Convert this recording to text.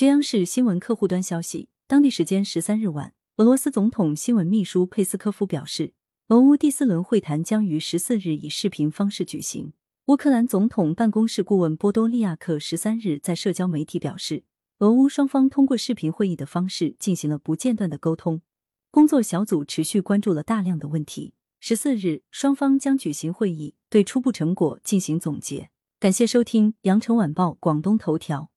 据央视新闻客户端消息，当地时间十三日晚，俄罗斯总统新闻秘书佩斯科夫表示，俄乌第四轮会谈将于十四日以视频方式举行。乌克兰总统办公室顾问波多利亚克十三日在社交媒体表示，俄乌双方通过视频会议的方式进行了不间断的沟通，工作小组持续关注了大量的问题。十四日，双方将举行会议，对初步成果进行总结。感谢收听羊城晚报广东头条。